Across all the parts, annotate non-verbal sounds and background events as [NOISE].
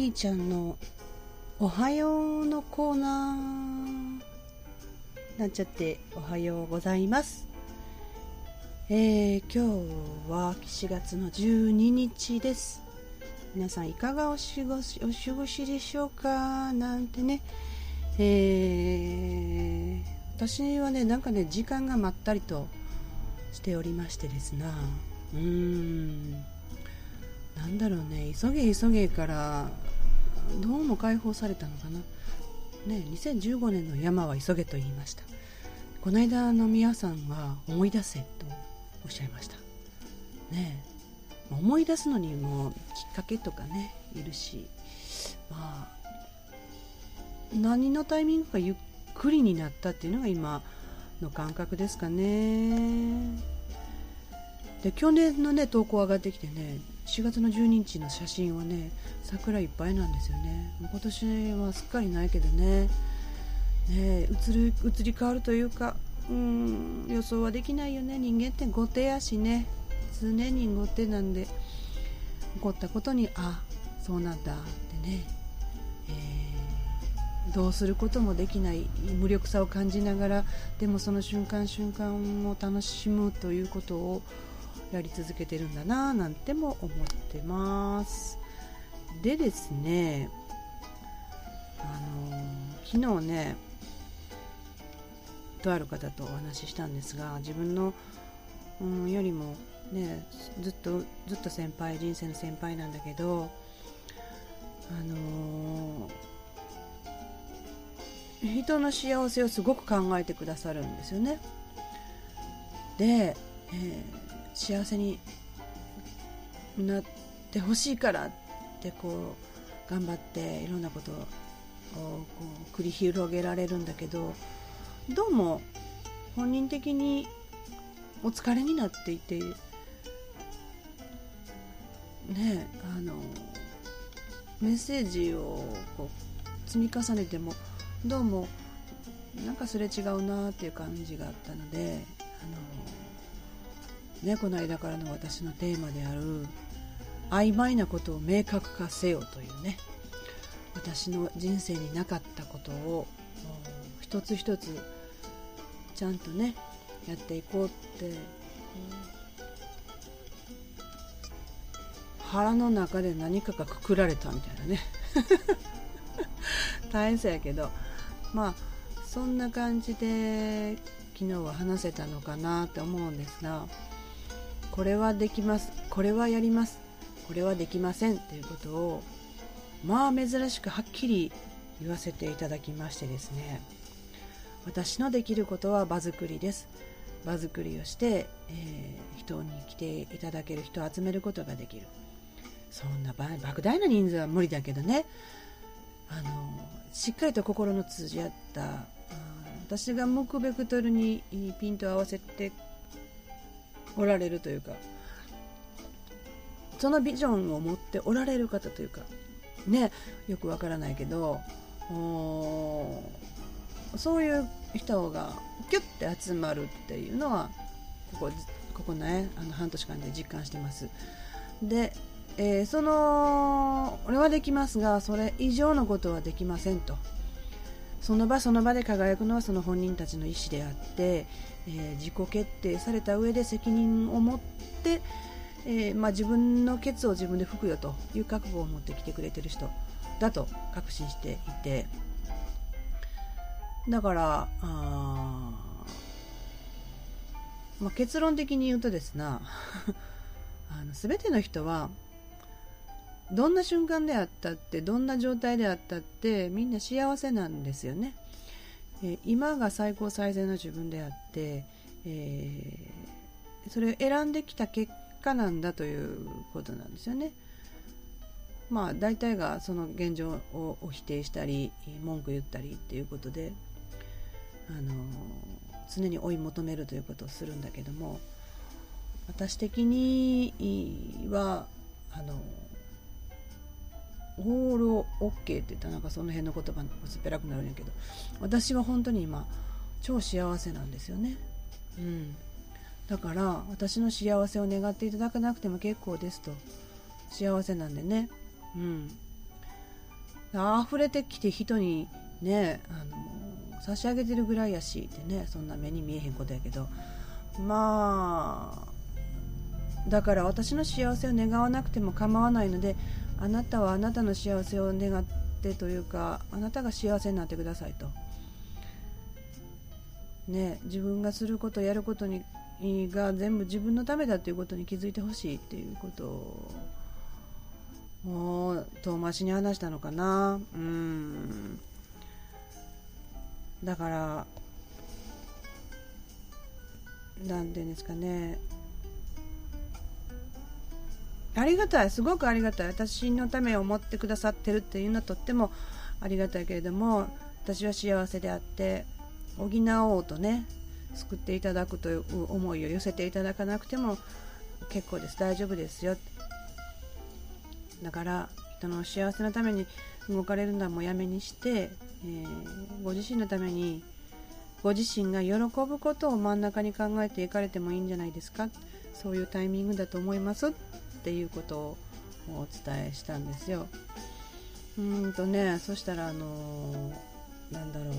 キーちゃんのおはようのコーナーなっちゃっておはようございます。えー、今日は4月の12日です。皆さんいかがお過ごしお過ごしでしょうか？なんてね。えー、私はねなんかね時間がまったりとしておりましてですな。うーん。なんだろうね。急げ急げからどうも解放されたのかな？ね2015年の山は急げと言いました。この間の皆さんは思い出せとおっしゃいました。ね思い出すのにもきっかけとかねいるしまあ何のタイミングかゆっくりになったっていうのが今の感覚ですかね。で去年のね投稿上がってきてね4月の12日の写真はね桜いっぱいなんですよね。もう今年はすっかりないけどね。ね移る移り変わるというかうん予想はできないよね。人間って後手やしね。常に後手なんで起こったことにあそうなんだってね、えー、どうすることもできない無力さを感じながらでもその瞬間瞬間を楽しむということをやり続けてるんだななんても思ってます。でですねあの昨日ねとある方とお話ししたんですが自分の、うん、よりもねずっとずっと先輩人生の先輩なんだけどあのー、人の幸せをすごく考えてくださるんですよね。で、えー幸せになってほしいからってこう頑張っていろんなことをこう繰り広げられるんだけどどうも本人的にお疲れになっていてねあのメッセージをこう積み重ねてもどうもなんかすれ違うなっていう感じがあったのであのね、この間からの私のテーマである曖昧なことを明確化せよというね私の人生になかったことを一つ一つちゃんとねやっていこうって腹の中で何かがくくられたみたいなね。[LAUGHS] 大変そうやけど。まあそんな感じで昨日は話せたのかなって思うんですがこれはできます。これはやります。これはできません。っていうことをまあ珍しくはっきり言わせていただきましてですね。私のできることは場作りです。場作りをして、えー、人に来ていただける人を集めることができる。そんな莫大な人数は無理だけどね。あのしっかりと心の通じ合った私が向くベクトルにピントを合わせておられるというか。そのビジョンを持っておられる方というか。ねよくわからないけど。そういう人がキュッて集まるっていうのはここここねあの半年間で実感してます。で、えー、その俺はできますがそれ以上のことはできませんと。その場その場で輝くのはその本人たちの意思であって、えー、自己決定された上で責任を持って、えー、まあ、自分のケツを自分で吹くよという覚悟を持ってきてくれてる人だと確信していて。だからあ、まあ、結論的に言うとですな [LAUGHS] あの全ての人はどんな瞬間であったってどんな状態であったってみんな幸せなんですよね。え今が最高最善の自分であって、えー、それを選んできた結果なんだということなんですよね。まあ大体がその現状を否定したり文句言ったりっていうことで、あの常に追い求めるということをするんだけども私的にはあのオールオッケーって言ったらなんかその辺の言葉薄っぺらくなるんやけど私は本当に今超幸せなんですよね。うん。だから私の幸せを願っていただかなくても結構ですと。幸せなんでね。うん。溢れてきて人にねあの差し上げてるぐらいやしってねそんな目に見えへんことやけど。まあだから私の幸せを願わなくても構わないのであなたはあなたの幸せを願ってというかあなたが幸せになってくださいと。ね、自分がすることやることにが全部自分のためだということに気づいてほしいっていうことを遠回しに話したのかな。うん。だからなんていうんですかね。ありがたい。すごくありがたい。私のためを思ってくださってるっていうのはとってもありがたいけれども私は幸せであって補おうとね救っていただくという思いを寄せていただかなくても結構です。大丈夫ですよ。だから人の幸せのために動かれるのはもうやめにして、えー、ご自身のためにご自身が喜ぶことを真ん中に考えていかれてもいいんじゃないですか。そういうタイミングだと思います。っていうことをお伝えしたんですよ。うんとねそしたらあのー、なんだろう。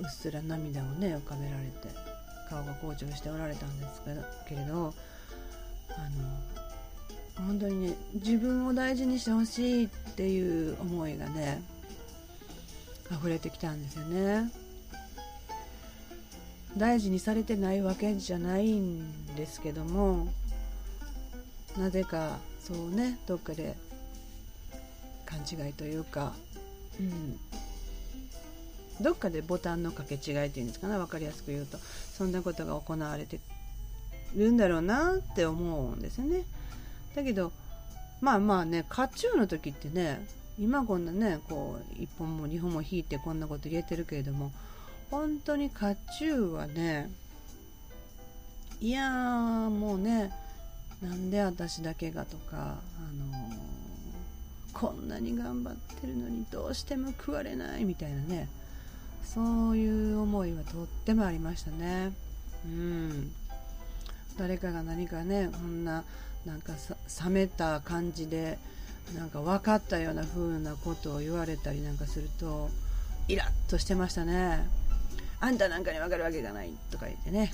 うっすら涙をね浮かべられて顔が紅潮しておられたんですけれどあの本当にね自分を大事にしてほしいっていう思いがね溢れてきたんですよね。大事にされてないわけじゃないんですけどもなぜかそうねどっかで勘違いというか、うん、どっかでボタンの掛け違いっていうんですかね分かりやすく言うと。そんなことが行われてるんだろうなって思うんですよね。だけどまあまあね甲冑の時ってね今こんなねこう1本も2本も引いてこんなこと言えてるけれども本当に甲冑はねいやーもうねなんで私だけがとか、あの、こんなに頑張ってるのにどうしても食われないみたいなねそういう思いはとってもありましたね。うん。誰かが何かねこんななんか冷めた感じでなんか分かったような風なことを言われたりなんかするとイラッとしてましたね。あんたなんかに分かるわけがないとか言ってね、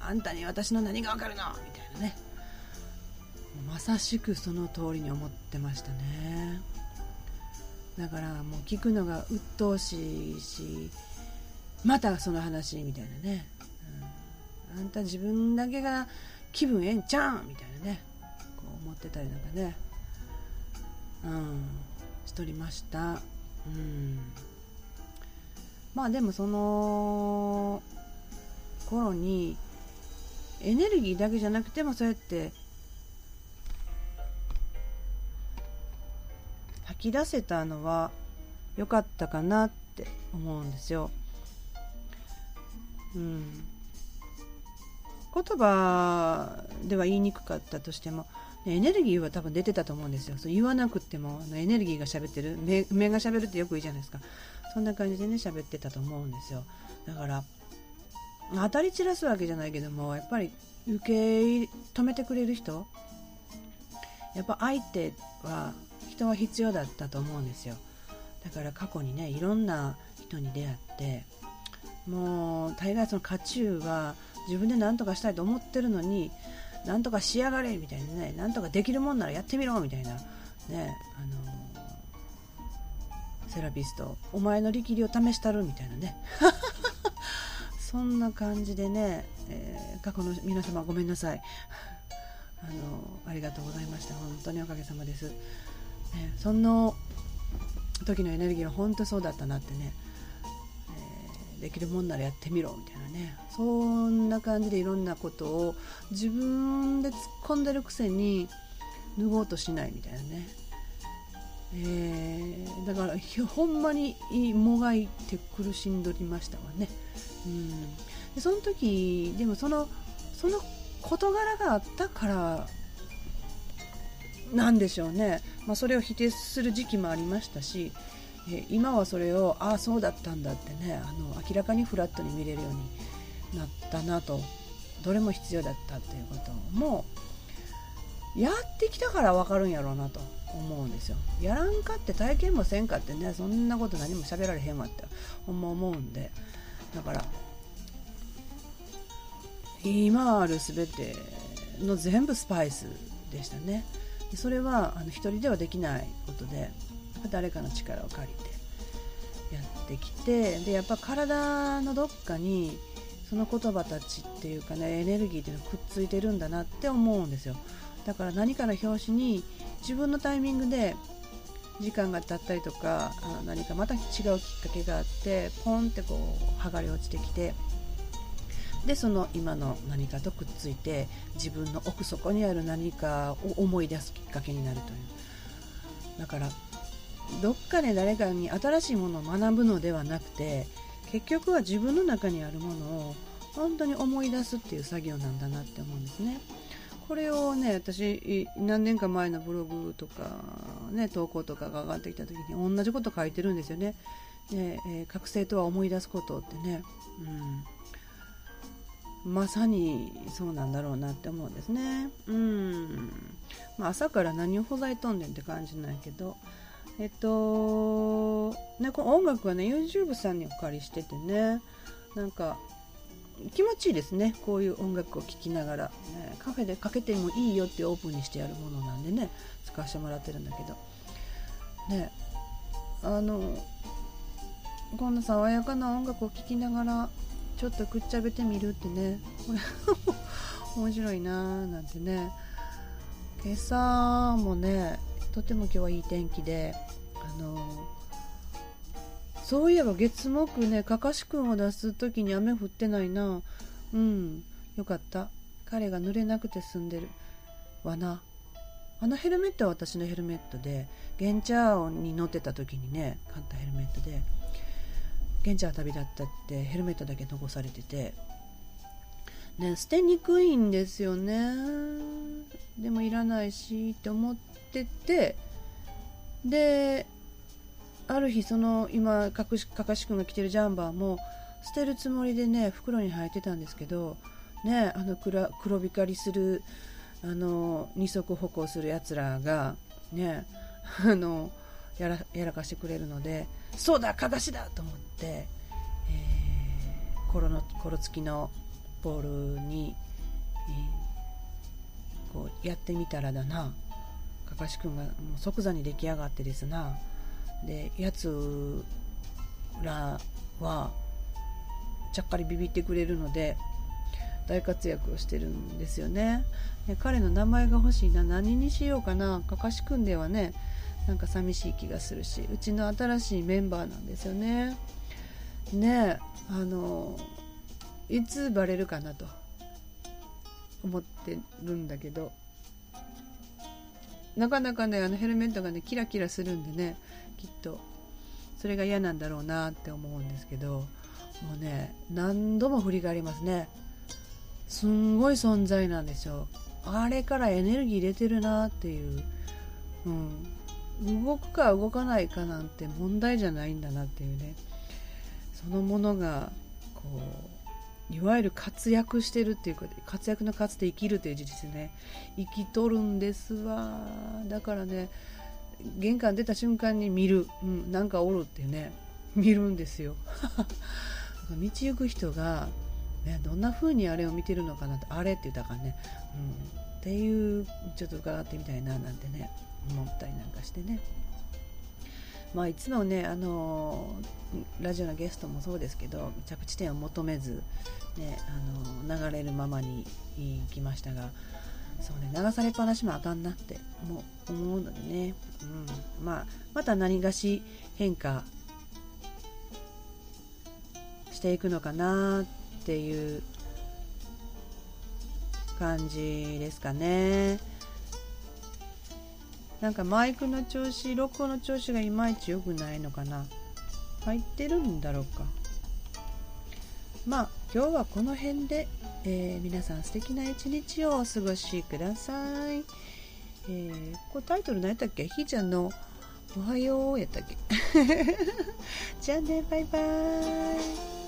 うん、あんたに私の何が分かるのみたいなね。まさしくその通りに思ってましたね。だからもう聞くのが鬱陶しいしまたその話みたいなね、うん、あんた自分だけが気分ええんちゃうんみたいなね。こう思ってたりなんかね。うん。しとりました。うん。まあでもその頃にエネルギーだけじゃなくてもそうやってき出せたのは良かったかなって思うんですよ。うん、言葉では言いにくかったとしてもエネルギーは多分出てたと思うんですよ。そう言わなくてもあのエネルギーが喋ってる目目が喋るってよく言うじゃないですか。そんな感じでね喋ってたと思うんですよ。だから当たり散らすわけじゃないけどもやっぱり受け止めてくれる人？やっぱ相手は人は必要だったと思うんですよ。だから過去にねいろんな人に出会ってもう大概その渦中は自分で何とかしたいと思ってるのに何とかしやがれみたいなね何とかできるもんならやってみろみたいなねあのセラピストお前の力量試したるみたいなね。[LAUGHS] そんな感じでね、えー、過去の皆様ごめんなさい。あのありがとうございました。本当におかげさまです。ね、その時のエネルギーは本当そうだったなってね、えー、できるもんならやってみろみたいなねそんな感じでいろんなことを自分で突っ込んでるくせに脱ごうとしないみたいなね、えー、だからほんまにもがいて苦しんどりましたわね、うん、でその時でもそのその事柄があったからなんでしょうね、まあ、それを否定する時期もありましたし、今はそれをああそうだったんだってねあの明らかにフラットに見れるようになったなとどれも必要だったっていうこともやってきたから分かるんやろうなと思うんですよ。やらんかって体験もせんかってねそんなこと何も喋られへんわってほんま思うんで。だから今ある全ての全部スパイスでしたね。でそれはあの一人ではできないことで誰かの力を借りてやってきてでやっぱ体のどっかにその言葉たちっていうかねエネルギーっていうのがくっついてるんだなって思うんですよ。だから何かの表紙に自分のタイミングで時間が経ったりとかあ何かまた違うきっかけがあってポンってこう剥がれ落ちてきてでその今の何かとくっついて自分の奥底にある何かを思い出すきっかけになるというだからどっかで誰かに新しいものを学ぶのではなくて結局は自分の中にあるものを本当に思い出すっていう作業なんだなって思うんですね。これをね私何年か前のブログとか、ね、投稿とかが上がってきた時に同じこと書いてるんですよね。でえー、覚醒とは思い出すことってね、うん、まさにそうなんだろうなって思うんですね。うん。まあ、朝から何をほざいとんねんって感じなんやけど。えっとねこの音楽はね YouTube さんにお借りしててね。なんか気持ちいいですね。こういう音楽を聴きながら、ね、カフェでかけてもいいよってオープンにしてやるものなんでね。使わせてもらってるんだけど。ねあのこんな爽やかな音楽を聴きながらちょっとくっちゃべてみるってね。こ [LAUGHS] れ面白いなーなんてね。今朝もねとても今日はいい天気であのそういえば月木ねかかしくんを出す時に雨降ってないな。うんよかった。彼が濡れなくて済んでるわな。あのヘルメットは私のヘルメットでゲンチャーに乗ってた時にね買ったヘルメットで。ゲンチャー旅立ったってヘルメットだけ残されてて。ね捨てにくいんですよね。でもいらないしって思ってて。である日その今かかしくんが着てるジャンバーも捨てるつもりでね袋に入ってたんですけどねあの黒黒光りするあの二足歩行するやつらがねあのやらやらかしてくれるのでそうだかかしだと思って、えー、コロのコロ付きのボールに、えー、こうやってみたらだな。かかしくんがもう即座に出来上がってですな。でやつらはちゃっかりビビってくれるので大活躍をしてるんですよね。彼の名前が欲しいな。何にしようかな。かかしくんではねなんか寂しい気がするしうちの新しいメンバーなんですよね。ねえあのいつバレるかなと思ってるんだけどなかなかねあのヘルメットがねキラキラするんでねきっと。それが嫌なんだろうなって思うんですけどもうね何度も振り返りますね。すんごい存在なんですよ。あれからエネルギー入れてるなっていう、うん、動くか動かないかなんて問題じゃないんだなっていうね。そのものがこういわゆる活躍してるっていうか活躍の活で生きるという事実ね。生きとるんですわ。だからね玄関出た瞬間に見る、うん、なんかおるってね。見るんですよ。[LAUGHS] 道行く人が、ね、どんな風にあれを見てるのかなってあれって言ったからね、うん、っていうちょっと伺ってみたいななんてね。思ったりなんかしてね。まあいつもねあのラジオのゲストもそうですけど着地点を求めず、ね、あの流れるままに行きましたがそうね流されっぱなしもあかんなっても思うのでね、うん。まあ、また何がし変化していくのかなっていう感じですかね。なんかマイクの調子録音の調子がいまいち良くないのかな入ってるんだろうかまあ今日はこの辺でえー、皆さん素敵な一日をお過ごしください。えー、これタイトル何やったっけ？ひーちゃんのおはようやったっけ？[LAUGHS] じゃあね、バイバーイ。